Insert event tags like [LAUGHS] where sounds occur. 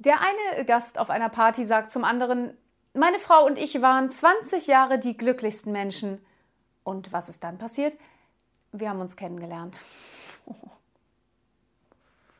Der eine Gast auf einer Party sagt zum anderen, meine Frau und ich waren 20 Jahre die glücklichsten Menschen. Und was ist dann passiert? Wir haben uns kennengelernt. [LAUGHS]